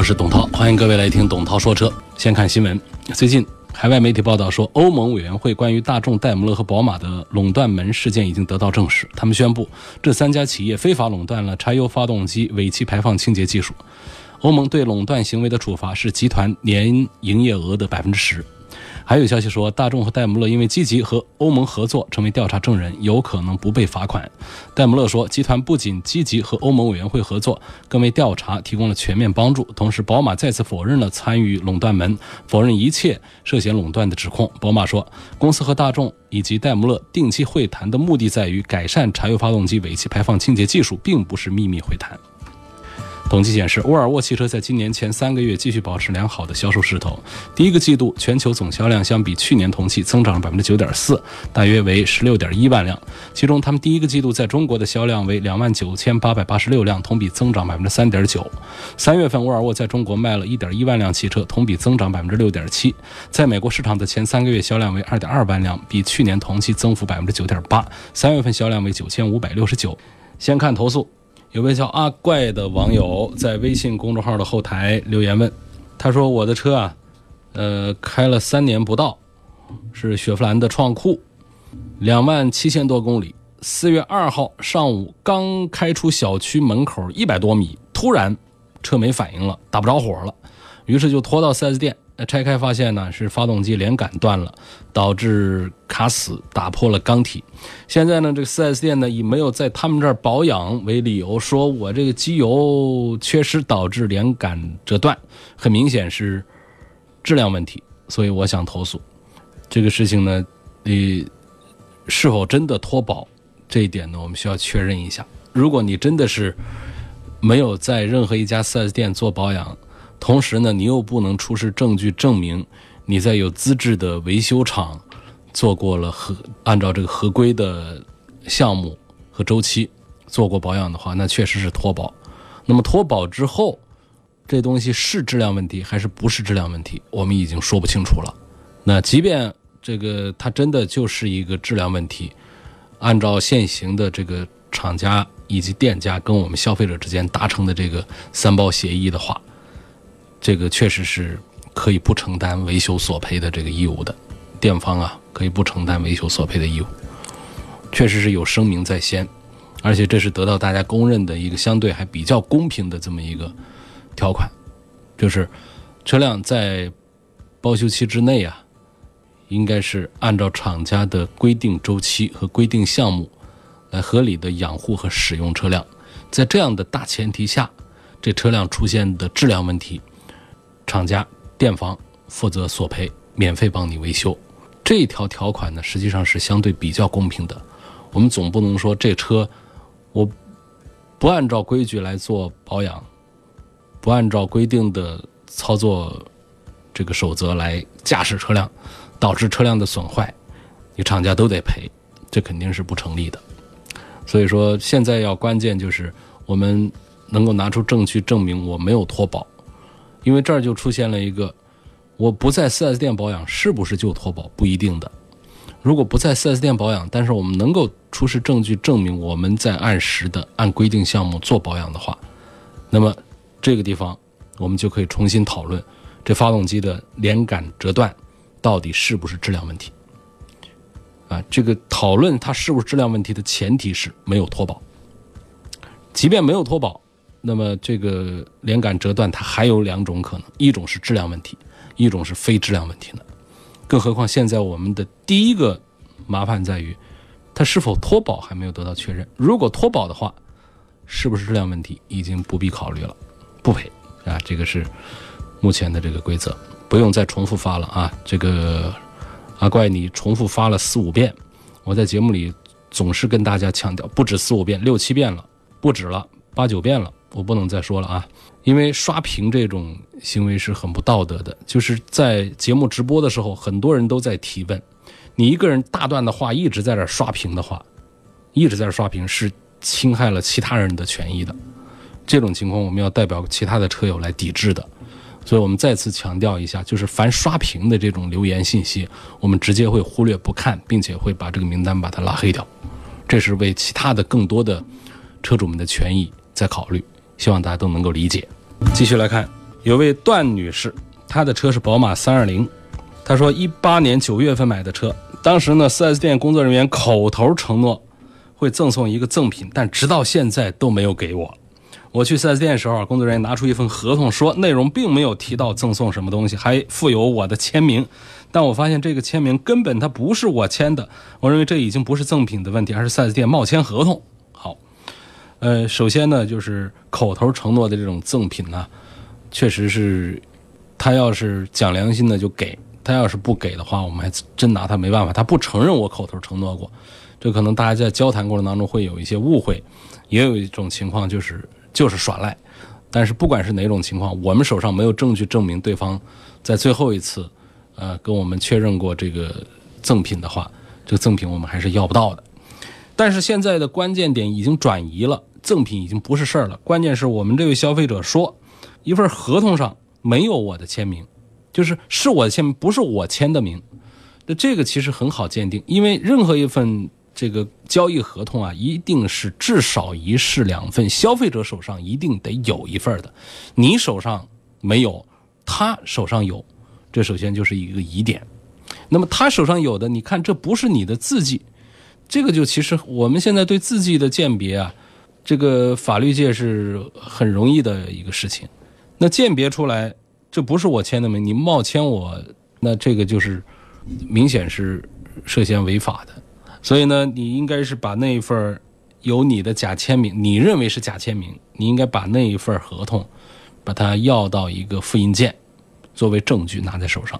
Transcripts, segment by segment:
我是董涛，欢迎各位来听董涛说车。先看新闻，最近海外媒体报道说，欧盟委员会关于大众、戴姆勒和宝马的垄断门事件已经得到证实。他们宣布，这三家企业非法垄断了柴油发动机尾气排放清洁技术。欧盟对垄断行为的处罚是集团年营业额的百分之十。还有消息说，大众和戴姆勒因为积极和欧盟合作，成为调查证人，有可能不被罚款。戴姆勒说，集团不仅积极和欧盟委员会合作，更为调查提供了全面帮助。同时，宝马再次否认了参与垄断门，否认一切涉嫌垄断的指控。宝马说，公司和大众以及戴姆勒定期会谈的目的在于改善柴油发动机尾气排放清洁技术，并不是秘密会谈。统计显示，沃尔沃汽车在今年前三个月继续保持良好的销售势头。第一个季度全球总销量相比去年同期增长了百分之九点四，大约为十六点一万辆。其中，他们第一个季度在中国的销量为两万九千八百八十六辆，同比增长百分之三点九。三月份，沃尔沃在中国卖了一点一万辆汽车，同比增长百分之六点七。在美国市场的前三个月销量为二点二万辆，比去年同期增幅百分之九点八。三月份销量为九千五百六十九。先看投诉。有位叫阿怪的网友在微信公众号的后台留言问：“他说我的车啊，呃，开了三年不到，是雪佛兰的创酷，两万七千多公里。四月二号上午刚开出小区门口一百多米，突然 车没反应了，打不着火了，于是就拖到 4S 店。”那拆开发现呢，是发动机连杆断了，导致卡死，打破了缸体。现在呢，这个 4S 店呢以没有在他们这儿保养为理由，说我这个机油缺失导致连杆折断，很明显是质量问题，所以我想投诉。这个事情呢，你是否真的脱保？这一点呢，我们需要确认一下。如果你真的是没有在任何一家 4S 店做保养，同时呢，你又不能出示证据证明你在有资质的维修厂做过了合按照这个合规的项目和周期做过保养的话，那确实是脱保。那么脱保之后，这东西是质量问题还是不是质量问题，我们已经说不清楚了。那即便这个它真的就是一个质量问题，按照现行的这个厂家以及店家跟我们消费者之间达成的这个三包协议的话。这个确实是可以不承担维修索赔的这个义务的，店方啊可以不承担维修索赔的义务，确实是有声明在先，而且这是得到大家公认的一个相对还比较公平的这么一个条款，就是车辆在保修期之内啊，应该是按照厂家的规定周期和规定项目来合理的养护和使用车辆，在这样的大前提下，这车辆出现的质量问题。厂家、店方负责索赔，免费帮你维修。这条条款呢，实际上是相对比较公平的。我们总不能说这车我不按照规矩来做保养，不按照规定的操作这个守则来驾驶车辆，导致车辆的损坏，你厂家都得赔，这肯定是不成立的。所以说，现在要关键就是我们能够拿出证据证明我没有脱保。因为这儿就出现了一个，我不在 4S 店保养是不是就脱保？不一定的。如果不在 4S 店保养，但是我们能够出示证据证明我们在按时的按规定项目做保养的话，那么这个地方我们就可以重新讨论这发动机的连杆折断到底是不是质量问题。啊，这个讨论它是不是质量问题的前提是没有脱保。即便没有脱保。那么这个连杆折断，它还有两种可能：一种是质量问题，一种是非质量问题呢。更何况现在我们的第一个麻烦在于，它是否脱保还没有得到确认。如果脱保的话，是不是质量问题已经不必考虑了，不赔啊？这个是目前的这个规则，不用再重复发了啊。这个阿怪，你重复发了四五遍，我在节目里总是跟大家强调，不止四五遍，六七遍了，不止了，八九遍了。我不能再说了啊，因为刷屏这种行为是很不道德的。就是在节目直播的时候，很多人都在提问，你一个人大段的话一直在这刷屏的话，一直在这刷屏是侵害了其他人的权益的。这种情况，我们要代表其他的车友来抵制的。所以我们再次强调一下，就是凡刷屏的这种留言信息，我们直接会忽略不看，并且会把这个名单把它拉黑掉。这是为其他的更多的车主们的权益在考虑，希望大家都能够理解。继续来看，有位段女士，她的车是宝马三二零，她说一八年九月份买的车，当时呢四 S 店工作人员口头承诺会赠送一个赠品，但直到现在都没有给我。我去 4S 店的时候，工作人员拿出一份合同，说内容并没有提到赠送什么东西，还附有我的签名。但我发现这个签名根本它不是我签的。我认为这已经不是赠品的问题，而是 4S 店冒签合同。呃，首先呢，就是口头承诺的这种赠品呢，确实是他要是讲良心的就给，他要是不给的话，我们还真拿他没办法。他不承认我口头承诺过，这可能大家在交谈过程当中会有一些误会，也有一种情况就是。就是耍赖，但是不管是哪种情况，我们手上没有证据证明对方在最后一次，呃，跟我们确认过这个赠品的话，这个赠品我们还是要不到的。但是现在的关键点已经转移了，赠品已经不是事儿了。关键是我们这位消费者说，一份合同上没有我的签名，就是是我签，不是我签的名。那这个其实很好鉴定，因为任何一份。这个交易合同啊，一定是至少一式两份，消费者手上一定得有一份的。你手上没有，他手上有，这首先就是一个疑点。那么他手上有的，你看这不是你的字迹，这个就其实我们现在对字迹的鉴别啊，这个法律界是很容易的一个事情。那鉴别出来这不是我签的名，你冒签我，那这个就是明显是涉嫌违法的。所以呢，你应该是把那一份有你的假签名，你认为是假签名，你应该把那一份合同，把它要到一个复印件，作为证据拿在手上。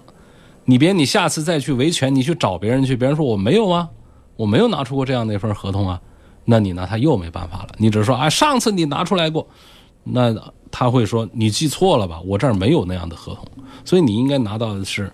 你别你下次再去维权，你去找别人去，别人说我没有啊，我没有拿出过这样的一份合同啊，那你拿他又没办法了。你只是说啊，上次你拿出来过，那他会说你记错了吧，我这儿没有那样的合同。所以你应该拿到的是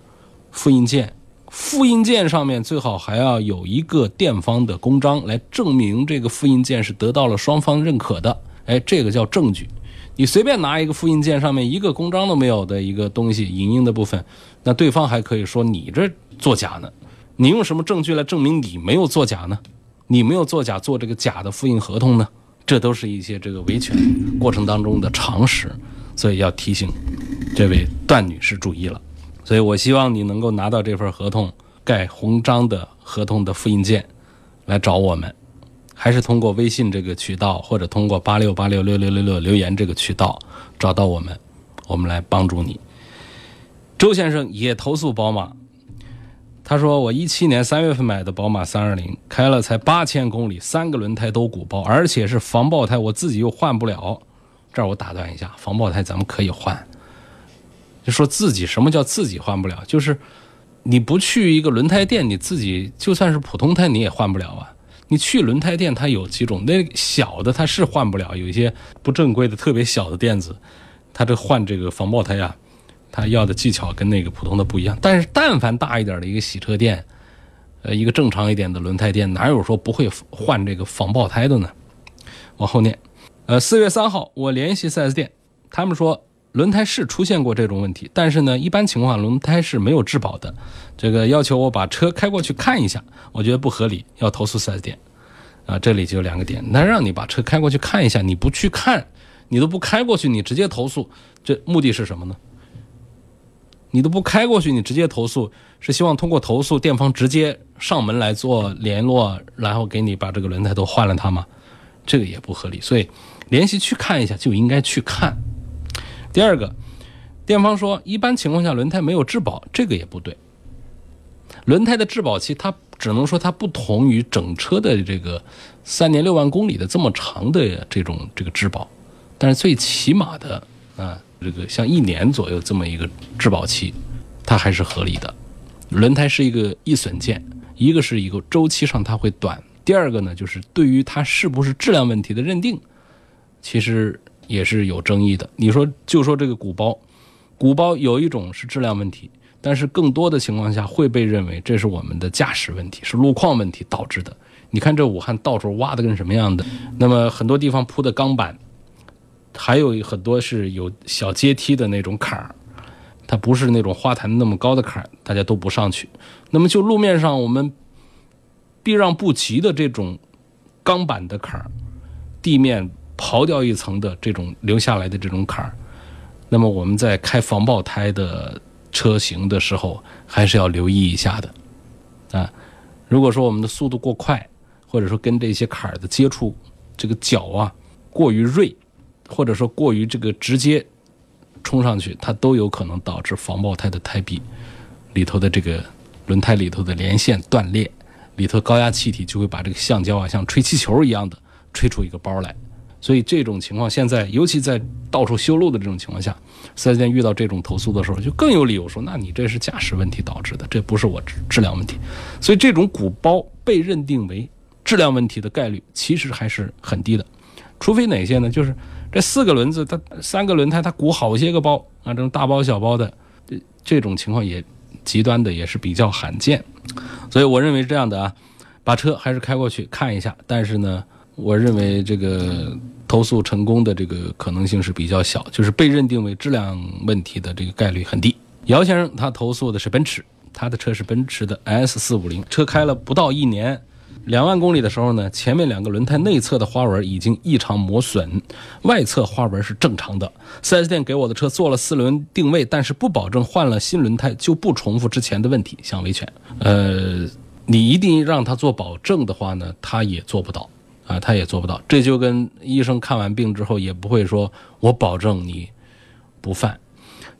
复印件。复印件上面最好还要有一个店方的公章来证明这个复印件是得到了双方认可的，哎，这个叫证据。你随便拿一个复印件上面一个公章都没有的一个东西，影印的部分，那对方还可以说你这作假呢。你用什么证据来证明你没有作假呢？你没有作假做这个假的复印合同呢？这都是一些这个维权过程当中的常识，所以要提醒这位段女士注意了。所以，我希望你能够拿到这份合同盖红章的合同的复印件，来找我们，还是通过微信这个渠道，或者通过八六八六六六六六留言这个渠道找到我们，我们来帮助你。周先生也投诉宝马，他说我一七年三月份买的宝马三二零，开了才八千公里，三个轮胎都鼓包，而且是防爆胎，我自己又换不了。这儿我打断一下，防爆胎咱们可以换。就说自己什么叫自己换不了？就是你不去一个轮胎店，你自己就算是普通胎你也换不了啊。你去轮胎店，它有几种，那小的它是换不了，有一些不正规的特别小的店子，它这换这个防爆胎啊，他要的技巧跟那个普通的不一样。但是但凡大一点的一个洗车店，呃，一个正常一点的轮胎店，哪有说不会换这个防爆胎的呢？往后念，呃，四月三号我联系 4S 店，他们说。轮胎是出现过这种问题，但是呢，一般情况轮胎是没有质保的。这个要求我把车开过去看一下，我觉得不合理，要投诉 4S 店。啊，这里就两个点，那让你把车开过去看一下，你不去看，你都不开过去，你直接投诉，这目的是什么呢？你都不开过去，你直接投诉，是希望通过投诉店方直接上门来做联络，然后给你把这个轮胎都换了它吗？这个也不合理，所以联系去看一下就应该去看。第二个，店方说，一般情况下轮胎没有质保，这个也不对。轮胎的质保期，它只能说它不同于整车的这个三年六万公里的这么长的这种这个质保，但是最起码的啊，这个像一年左右这么一个质保期，它还是合理的。轮胎是一个易损件，一个是一个周期上它会短，第二个呢，就是对于它是不是质量问题的认定，其实。也是有争议的。你说就说这个鼓包，鼓包有一种是质量问题，但是更多的情况下会被认为这是我们的驾驶问题，是路况问题导致的。你看这武汉到处挖的跟什么样的，那么很多地方铺的钢板，还有很多是有小阶梯的那种坎儿，它不是那种花坛那么高的坎儿，大家都不上去。那么就路面上我们避让不及的这种钢板的坎儿，地面刨掉一层的这种留下来的这种坎儿，那么我们在开防爆胎的车型的时候，还是要留意一下的啊。如果说我们的速度过快，或者说跟这些坎儿的接触，这个角啊过于锐，或者说过于这个直接冲上去，它都有可能导致防爆胎的胎壁里头的这个轮胎里头的连线断裂，里头高压气体就会把这个橡胶啊像吹气球一样的吹出一个包来。所以这种情况现在尤其在到处修路的这种情况下，四 S 店遇到这种投诉的时候，就更有理由说，那你这是驾驶问题导致的，这不是我质质量问题。所以这种鼓包被认定为。质量问题的概率其实还是很低的，除非哪些呢？就是这四个轮子，它三个轮胎，它鼓好些个包啊，这种大包小包的，这这种情况也极端的也是比较罕见。所以我认为这样的啊，把车还是开过去看一下。但是呢，我认为这个投诉成功的这个可能性是比较小，就是被认定为质量问题的这个概率很低。姚先生他投诉的是奔驰，他的车是奔驰的 S 四五零，车开了不到一年。两万公里的时候呢，前面两个轮胎内侧的花纹已经异常磨损，外侧花纹是正常的。4S 店给我的车做了四轮定位，但是不保证换了新轮胎就不重复之前的问题，想维权。呃，你一定让他做保证的话呢，他也做不到啊，他也做不到。这就跟医生看完病之后也不会说我保证你不犯，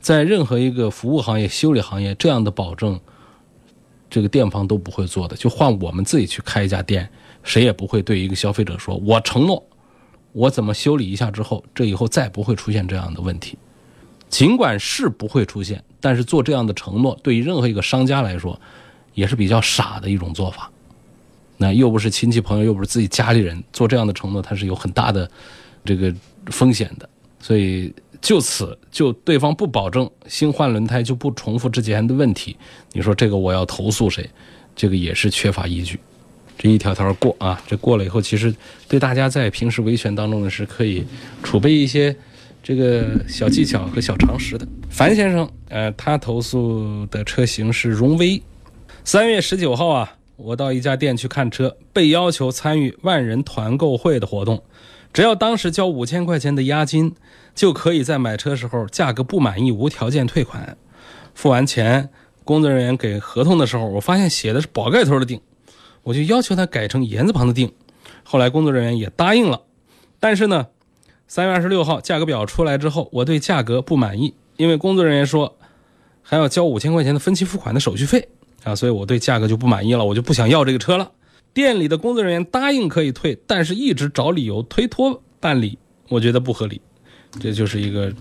在任何一个服务行业、修理行业，这样的保证。这个店方都不会做的，就换我们自己去开一家店，谁也不会对一个消费者说：“我承诺，我怎么修理一下之后，这以后再不会出现这样的问题。”尽管是不会出现，但是做这样的承诺，对于任何一个商家来说，也是比较傻的一种做法。那又不是亲戚朋友，又不是自己家里人，做这样的承诺，它是有很大的这个风险的，所以。就此就对方不保证新换轮胎就不重复之前的问题，你说这个我要投诉谁？这个也是缺乏依据。这一条条过啊，这过了以后，其实对大家在平时维权当中呢是可以储备一些这个小技巧和小常识的。樊先生，呃，他投诉的车型是荣威。三月十九号啊，我到一家店去看车，被要求参与万人团购会的活动。只要当时交五千块钱的押金，就可以在买车时候价格不满意无条件退款。付完钱，工作人员给合同的时候，我发现写的是宝盖头的定，我就要求他改成言字旁的定。后来工作人员也答应了，但是呢，三月二十六号价格表出来之后，我对价格不满意，因为工作人员说还要交五千块钱的分期付款的手续费啊，所以我对价格就不满意了，我就不想要这个车了。店里的工作人员答应可以退，但是一直找理由推脱办理，我觉得不合理。这就是一个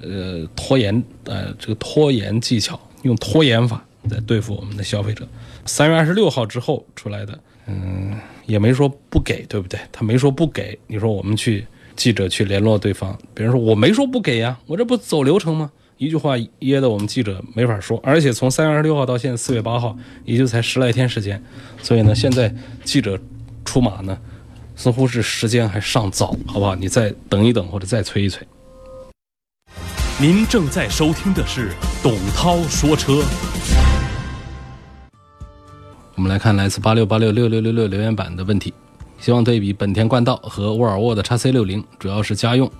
呃拖延呃这个拖延技巧，用拖延法在对付我们的消费者。三月二十六号之后出来的，嗯，也没说不给，对不对？他没说不给，你说我们去记者去联络对方，别人说我没说不给呀，我这不走流程吗？一句话噎得我们记者没法说，而且从三月二十六号到现在四月八号，也就才十来天时间，所以呢，现在记者出马呢，似乎是时间还尚早，好不好？你再等一等，或者再催一催。您正在收听的是董涛说车。我们来看来自八六八六六六六六留言板的问题，希望对比本田冠道和沃尔沃的 x C 六零，主要是家用。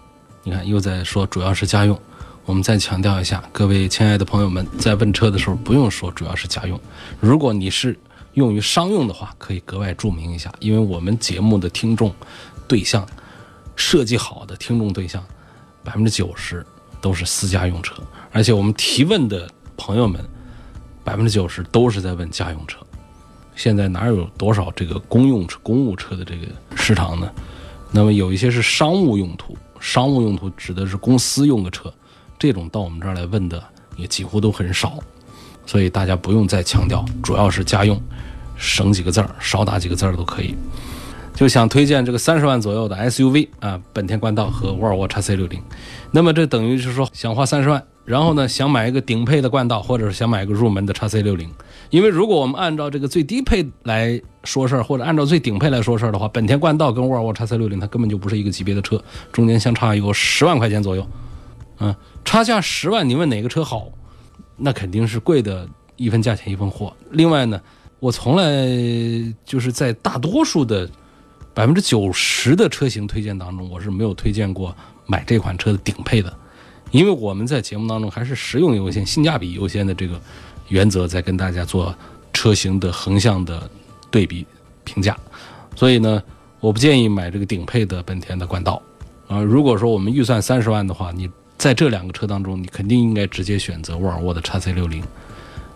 你看又在说主要是家用。我们再强调一下，各位亲爱的朋友们，在问车的时候不用说主要是家用，如果你是用于商用的话，可以格外注明一下，因为我们节目的听众对象设计好的听众对象，百分之九十都是私家用车，而且我们提问的朋友们百分之九十都是在问家用车。现在哪有多少这个公用车、公务车的这个市场呢？那么有一些是商务用途，商务用途指的是公司用的车。这种到我们这儿来问的也几乎都很少，所以大家不用再强调，主要是家用，省几个字儿，少打几个字儿都可以。就想推荐这个三十万左右的 SUV 啊，本田冠道和沃尔沃 x C 六零。那么这等于是说想花三十万，然后呢想买一个顶配的冠道，或者是想买一个入门的 x C 六零。因为如果我们按照这个最低配来说事儿，或者按照最顶配来说事儿的话，本田冠道跟沃尔沃 x C 六零它根本就不是一个级别的车，中间相差有十万块钱左右。嗯，差价十万，你问哪个车好？那肯定是贵的一分价钱一分货。另外呢，我从来就是在大多数的百分之九十的车型推荐当中，我是没有推荐过买这款车的顶配的，因为我们在节目当中还是实用优先、性价比优先的这个原则在跟大家做车型的横向的对比评价，所以呢，我不建议买这个顶配的本田的冠道。啊。如果说我们预算三十万的话，你在这两个车当中，你肯定应该直接选择沃尔沃的 x C 六零，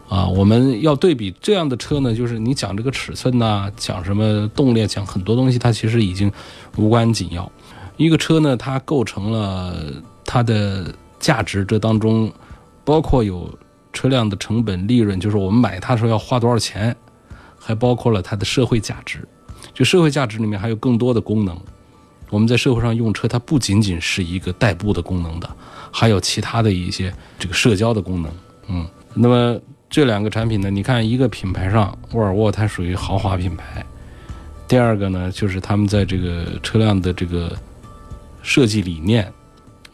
啊，我们要对比这样的车呢，就是你讲这个尺寸呐，讲什么动力，讲很多东西，它其实已经无关紧要。一个车呢，它构成了它的价值，这当中包括有车辆的成本、利润，就是我们买它的时候要花多少钱，还包括了它的社会价值。就社会价值里面还有更多的功能。我们在社会上用车，它不仅仅是一个代步的功能的。还有其他的一些这个社交的功能，嗯，那么这两个产品呢？你看一个品牌上，沃尔沃它属于豪华品牌，第二个呢，就是他们在这个车辆的这个设计理念、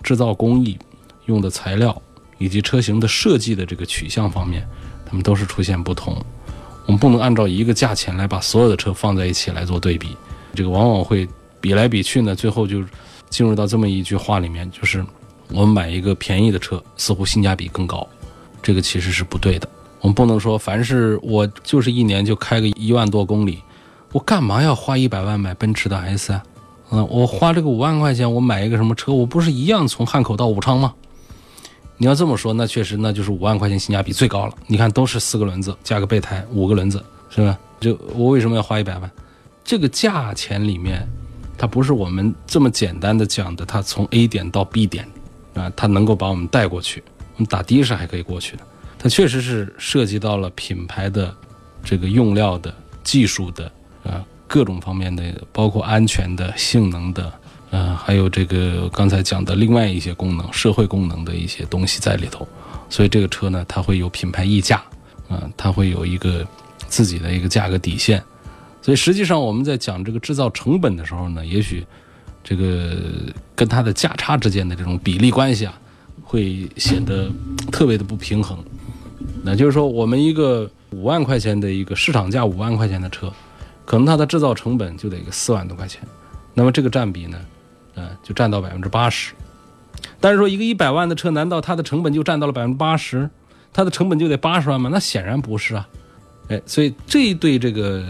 制造工艺、用的材料以及车型的设计的这个取向方面，他们都是出现不同。我们不能按照一个价钱来把所有的车放在一起来做对比，这个往往会比来比去呢，最后就进入到这么一句话里面，就是。我们买一个便宜的车，似乎性价比更高，这个其实是不对的。我们不能说，凡是我就是一年就开个一万多公里，我干嘛要花一百万买奔驰的 S 啊？嗯，我花这个五万块钱，我买一个什么车，我不是一样从汉口到武昌吗？你要这么说，那确实那就是五万块钱性价比最高了。你看，都是四个轮子加个备胎，五个轮子是吧？就我为什么要花一百万？这个价钱里面，它不是我们这么简单的讲的，它从 A 点到 B 点。啊，它能够把我们带过去，我们打的士还可以过去的。它确实是涉及到了品牌的这个用料的技术的啊各种方面的，包括安全的、性能的，呃，还有这个刚才讲的另外一些功能、社会功能的一些东西在里头。所以这个车呢，它会有品牌溢价，啊，它会有一个自己的一个价格底线。所以实际上我们在讲这个制造成本的时候呢，也许。这个跟它的价差之间的这种比例关系啊，会显得特别的不平衡。那就是说，我们一个五万块钱的一个市场价五万块钱的车，可能它的制造成本就得个四万多块钱。那么这个占比呢，呃，就占到百分之八十。但是说一个一百万的车，难道它的成本就占到了百分之八十？它的成本就得八十万吗？那显然不是啊。哎，所以这一对这个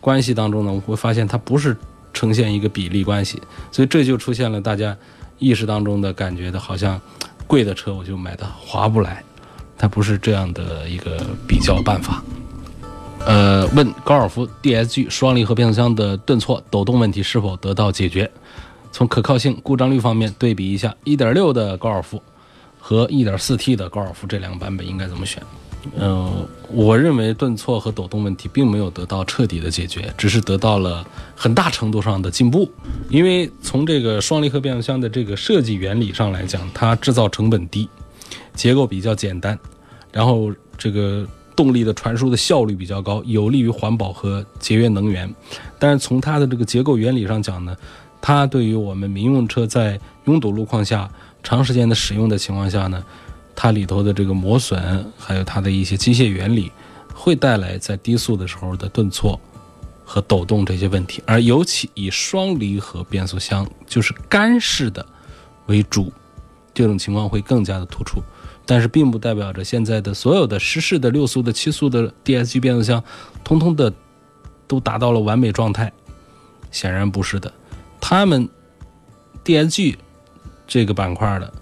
关系当中呢，我会发现它不是。呈现一个比例关系，所以这就出现了大家意识当中的感觉的，好像贵的车我就买的划不来，它不是这样的一个比较办法。呃，问高尔夫 DSG 双离合变速箱的顿挫、抖动问题是否得到解决？从可靠性、故障率方面对比一下1.6的高尔夫和 1.4T 的高尔夫这两个版本应该怎么选？嗯，我认为顿挫和抖动问题并没有得到彻底的解决，只是得到了很大程度上的进步。因为从这个双离合变速箱的这个设计原理上来讲，它制造成本低，结构比较简单，然后这个动力的传输的效率比较高，有利于环保和节约能源。但是从它的这个结构原理上讲呢，它对于我们民用车在拥堵路况下长时间的使用的情况下呢。它里头的这个磨损，还有它的一些机械原理，会带来在低速的时候的顿挫和抖动这些问题。而尤其以双离合变速箱，就是干式的为主，这种情况会更加的突出。但是并不代表着现在的所有的湿式的六速的七速的 DSG 变速箱，通通的都达到了完美状态。显然不是的，他们 DSG 这个板块的。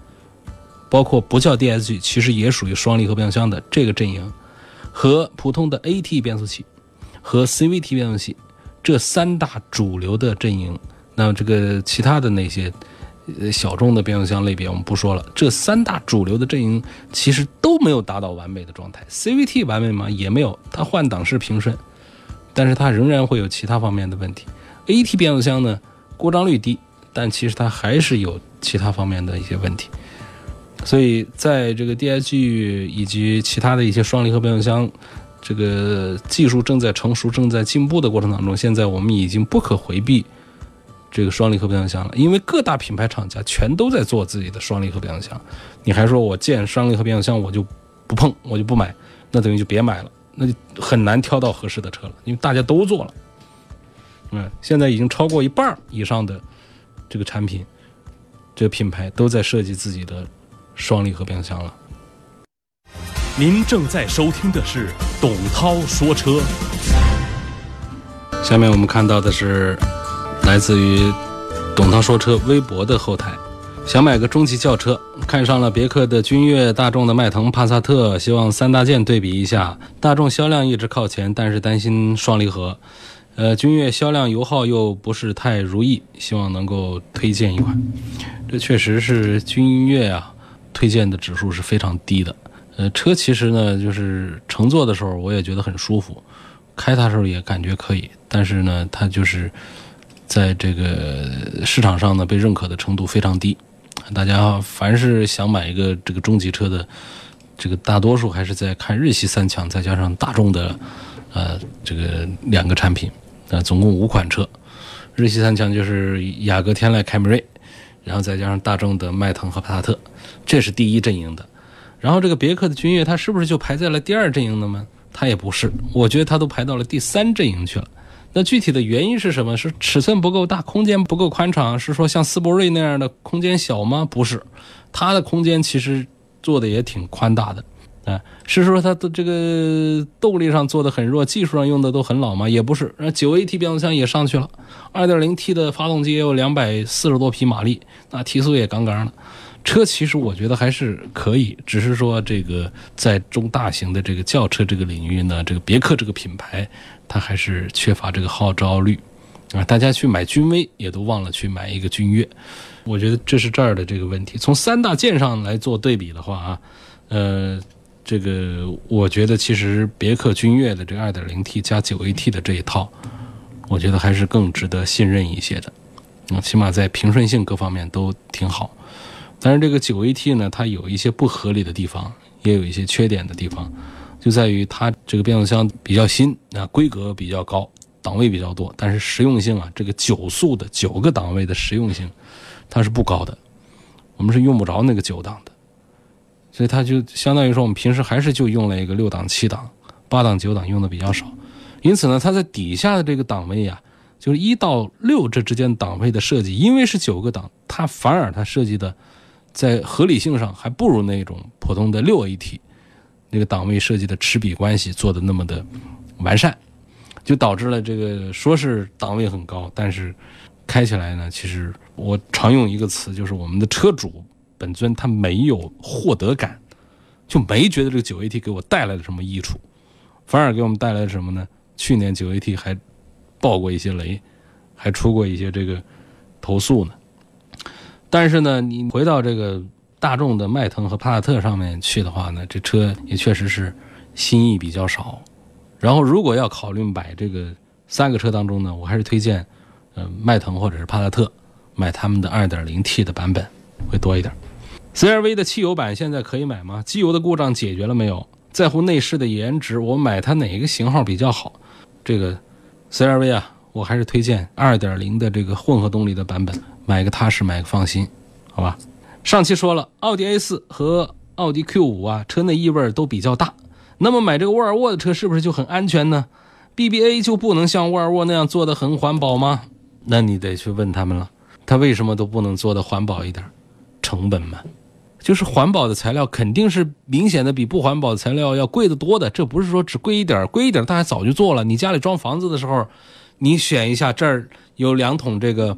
包括不叫 DSG，其实也属于双离合变速箱的这个阵营，和普通的 AT 变速器和 CVT 变速器这三大主流的阵营，那么这个其他的那些小众的变速箱类别我们不说了，这三大主流的阵营其实都没有达到完美的状态。CVT 完美吗？也没有，它换挡是平顺，但是它仍然会有其他方面的问题。AT 变速箱呢，故障率低，但其实它还是有其他方面的一些问题。所以在这个 DIG 以及其他的一些双离合变速箱，这个技术正在成熟、正在进步的过程当中，现在我们已经不可回避这个双离合变速箱了，因为各大品牌厂家全都在做自己的双离合变速箱。你还说我见双离合变速箱我就不碰，我就不买，那等于就别买了，那就很难挑到合适的车了，因为大家都做了。嗯，现在已经超过一半以上的这个产品，这个品牌都在设计自己的双离合变速箱了。您正在收听的是董涛说车。下面我们看到的是来自于董涛说车微博的后台，想买个中级轿车，看上了别克的君越、大众的迈腾、帕萨特，希望三大件对比一下。大众销量一直靠前，但是担心双离合。呃，君越销量油耗又不是太如意，希望能够推荐一款。这确实是君越啊，推荐的指数是非常低的。呃，车其实呢，就是乘坐的时候我也觉得很舒服，开它的时候也感觉可以。但是呢，它就是在这个市场上呢，被认可的程度非常低。大家凡是想买一个这个中级车的，这个大多数还是在看日系三强，再加上大众的呃这个两个产品。呃，总共五款车，日系三强就是雅阁、天籁、凯美瑞，然后再加上大众的迈腾和帕萨特，这是第一阵营的。然后这个别克的君越，它是不是就排在了第二阵营的吗？它也不是，我觉得它都排到了第三阵营去了。那具体的原因是什么？是尺寸不够大，空间不够宽敞？是说像斯铂瑞那样的空间小吗？不是，它的空间其实做的也挺宽大的。啊，是说它的这个动力上做的很弱，技术上用的都很老吗？也不是，那九 AT 变速箱也上去了，二点零 T 的发动机也有两百四十多匹马力，那提速也杠杠的。车其实我觉得还是可以，只是说这个在中大型的这个轿车这个领域呢，这个别克这个品牌它还是缺乏这个号召力啊。大家去买君威也都忘了去买一个君越，我觉得这是这儿的这个问题。从三大件上来做对比的话啊，呃。这个我觉得其实别克君越的这个 2.0T 加 9AT 的这一套，我觉得还是更值得信任一些的，嗯，起码在平顺性各方面都挺好。但是这个 9AT 呢，它有一些不合理的地方，也有一些缺点的地方，就在于它这个变速箱比较新，啊，规格比较高，档位比较多，但是实用性啊，这个九速的九个档位的实用性，它是不高的，我们是用不着那个九档的。所以它就相当于说，我们平时还是就用了一个六档、七档、八档、九档用的比较少，因此呢，它在底下的这个档位呀，就是一到六这之间档位的设计，因为是九个档，它反而它设计的在合理性上还不如那种普通的六 AT 那个档位设计的齿比关系做的那么的完善，就导致了这个说是档位很高，但是开起来呢，其实我常用一个词，就是我们的车主。本尊他没有获得感，就没觉得这个九 AT 给我带来了什么益处，反而给我们带来了什么呢？去年九 AT 还爆过一些雷，还出过一些这个投诉呢。但是呢，你回到这个大众的迈腾和帕萨特上面去的话呢，这车也确实是新意比较少。然后如果要考虑买这个三个车当中呢，我还是推荐，呃，迈腾或者是帕萨特买他们的二点零 T 的版本会多一点。CRV 的汽油版现在可以买吗？机油的故障解决了没有？在乎内饰的颜值，我买它哪个型号比较好？这个 CRV 啊，我还是推荐2.0的这个混合动力的版本，买个踏实，买个放心，好吧？上期说了，奥迪 A4 和奥迪 Q5 啊，车内异味都比较大。那么买这个沃尔沃的车是不是就很安全呢？BBA 就不能像沃尔沃那样做的很环保吗？那你得去问他们了，他为什么都不能做的环保一点？成本嘛。就是环保的材料肯定是明显的比不环保的材料要贵得多的，这不是说只贵一点，贵一点大家早就做了。你家里装房子的时候，你选一下，这儿有两桶这个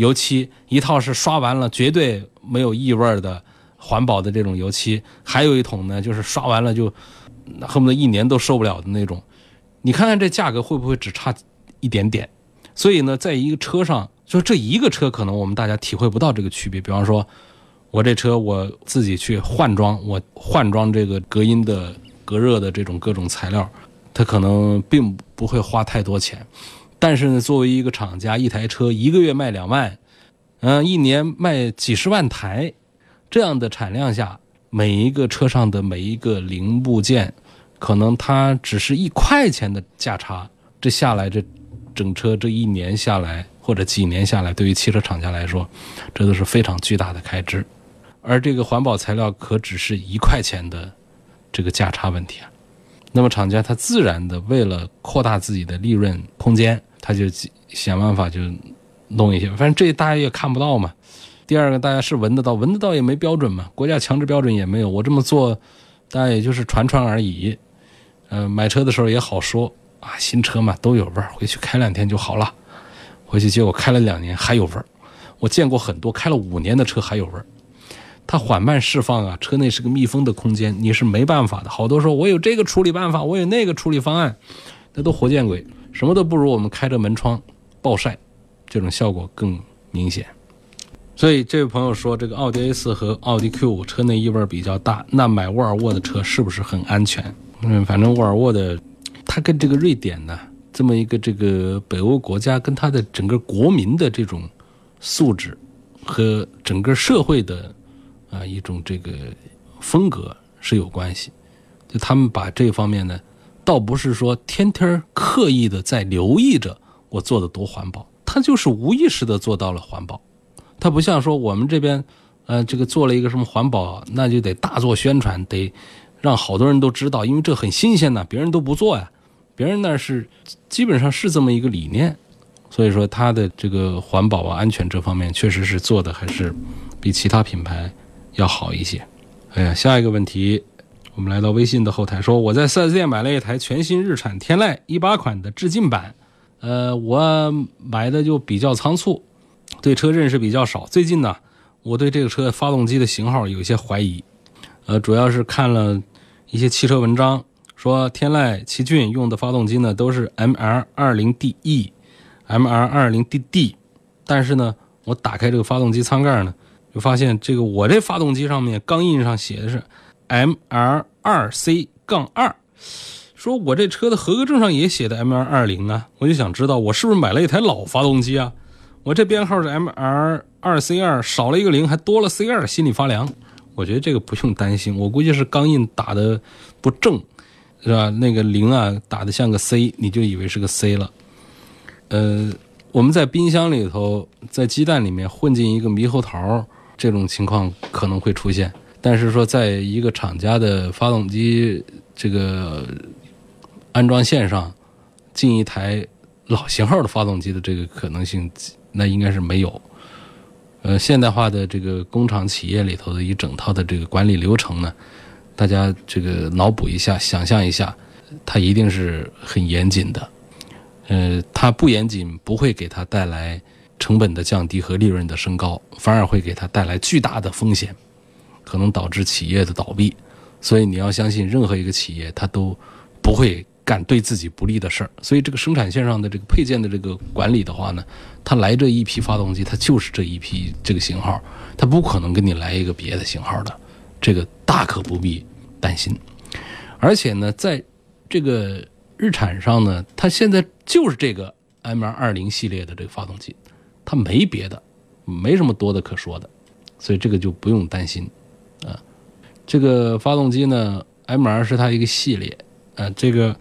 油漆，一套是刷完了绝对没有异味的环保的这种油漆，还有一桶呢，就是刷完了就恨不得一年都受不了的那种。你看看这价格会不会只差一点点？所以呢，在一个车上，就这一个车可能我们大家体会不到这个区别。比方说。我这车我自己去换装，我换装这个隔音的、隔热的这种各种材料，它可能并不会花太多钱。但是呢，作为一个厂家，一台车一个月卖两万，嗯，一年卖几十万台，这样的产量下，每一个车上的每一个零部件，可能它只是一块钱的价差，这下来这整车这一年下来或者几年下来，对于汽车厂家来说，这都是非常巨大的开支，而这个环保材料可只是一块钱的这个价差问题啊。那么厂家他自然的为了扩大自己的利润空间，他就想办法就弄一些，反正这大家也看不到嘛。第二个，大家是闻得到，闻得到也没标准嘛，国家强制标准也没有。我这么做，大家也就是传传而已。呃，买车的时候也好说啊，新车嘛都有味儿，回去开两天就好了。回去结果开了两年还有味儿，我见过很多开了五年的车还有味儿。它缓慢释放啊，车内是个密封的空间，你是没办法的。好多说我有这个处理办法，我有那个处理方案，那都活见鬼，什么都不如我们开着门窗暴晒，这种效果更明显。所以这位朋友说，这个奥迪 A 四和奥迪 Q 五车内异味比较大，那买沃尔沃的车是不是很安全？嗯，反正沃尔沃的，它跟这个瑞典呢，这么一个这个北欧国家，跟它的整个国民的这种素质和整个社会的。啊，一种这个风格是有关系，就他们把这方面呢，倒不是说天天刻意的在留意着我做的多环保，他就是无意识的做到了环保，他不像说我们这边，呃，这个做了一个什么环保，那就得大做宣传，得让好多人都知道，因为这很新鲜呐，别人都不做呀，别人那是基本上是这么一个理念，所以说他的这个环保啊、安全这方面确实是做的还是比其他品牌。要好一些。哎呀，下一个问题，我们来到微信的后台，说我在 4S 店买了一台全新日产天籁一八款的致敬版，呃，我买的就比较仓促，对车认识比较少。最近呢，我对这个车发动机的型号有一些怀疑，呃，主要是看了一些汽车文章，说天籁、奇骏用的发动机呢都是 MR20DE、MR20DD，但是呢，我打开这个发动机舱盖呢。就发现这个我这发动机上面钢印上写的是 M R 二 C 杠二，说我这车的合格证上也写的 M R 二零啊，我就想知道我是不是买了一台老发动机啊？我这编号是 M R 二 C 二，少了一个零还多了 C 二，心里发凉。我觉得这个不用担心，我估计是钢印打的不正，是吧？那个零啊打的像个 C，你就以为是个 C 了。呃，我们在冰箱里头，在鸡蛋里面混进一个猕猴桃。这种情况可能会出现，但是说在一个厂家的发动机这个安装线上进一台老型号的发动机的这个可能性，那应该是没有。呃，现代化的这个工厂企业里头的一整套的这个管理流程呢，大家这个脑补一下，想象一下，它一定是很严谨的。呃，它不严谨不会给它带来。成本的降低和利润的升高，反而会给它带来巨大的风险，可能导致企业的倒闭。所以你要相信，任何一个企业它都不会干对自己不利的事儿。所以这个生产线上的这个配件的这个管理的话呢，它来这一批发动机，它就是这一批这个型号，它不可能给你来一个别的型号的，这个大可不必担心。而且呢，在这个日产上呢，它现在就是这个 M R 二零系列的这个发动机。它没别的，没什么多的可说的，所以这个就不用担心，这个发动机呢，MR 是它一个系列，呃，这个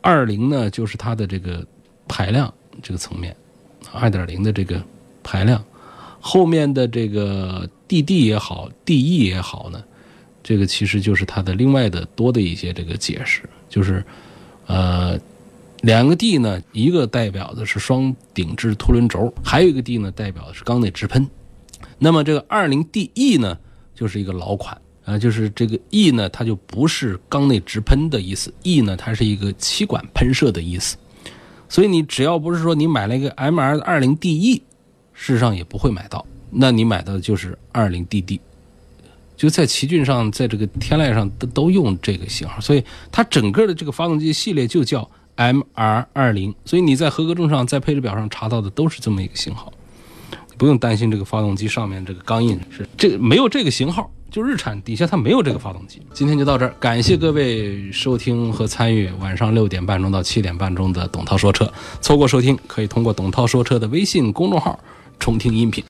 二零呢就是它的这个排量这个层面，二点零的这个排量，后面的这个 DD 也好，DE 也好呢，这个其实就是它的另外的多的一些这个解释，就是呃。两个 D 呢，一个代表的是双顶置凸轮轴，还有一个 D 呢，代表的是缸内直喷。那么这个二零 DE 呢，就是一个老款啊，就是这个 E 呢，它就不是缸内直喷的意思，E 呢，它是一个气管喷射的意思。所以你只要不是说你买了一个 MR 二零 DE，事实上也不会买到，那你买到的就是二零 DD。就在奇骏上，在这个天籁上都都用这个型号，所以它整个的这个发动机系列就叫。M R 二零，所以你在合格证上、在配置表上查到的都是这么一个型号，不用担心这个发动机上面这个钢印是这没有这个型号，就日产底下它没有这个发动机。今天就到这儿，感谢各位收听和参与晚上六点半钟到七点半钟的董涛说车。错过收听，可以通过董涛说车的微信公众号重听音频。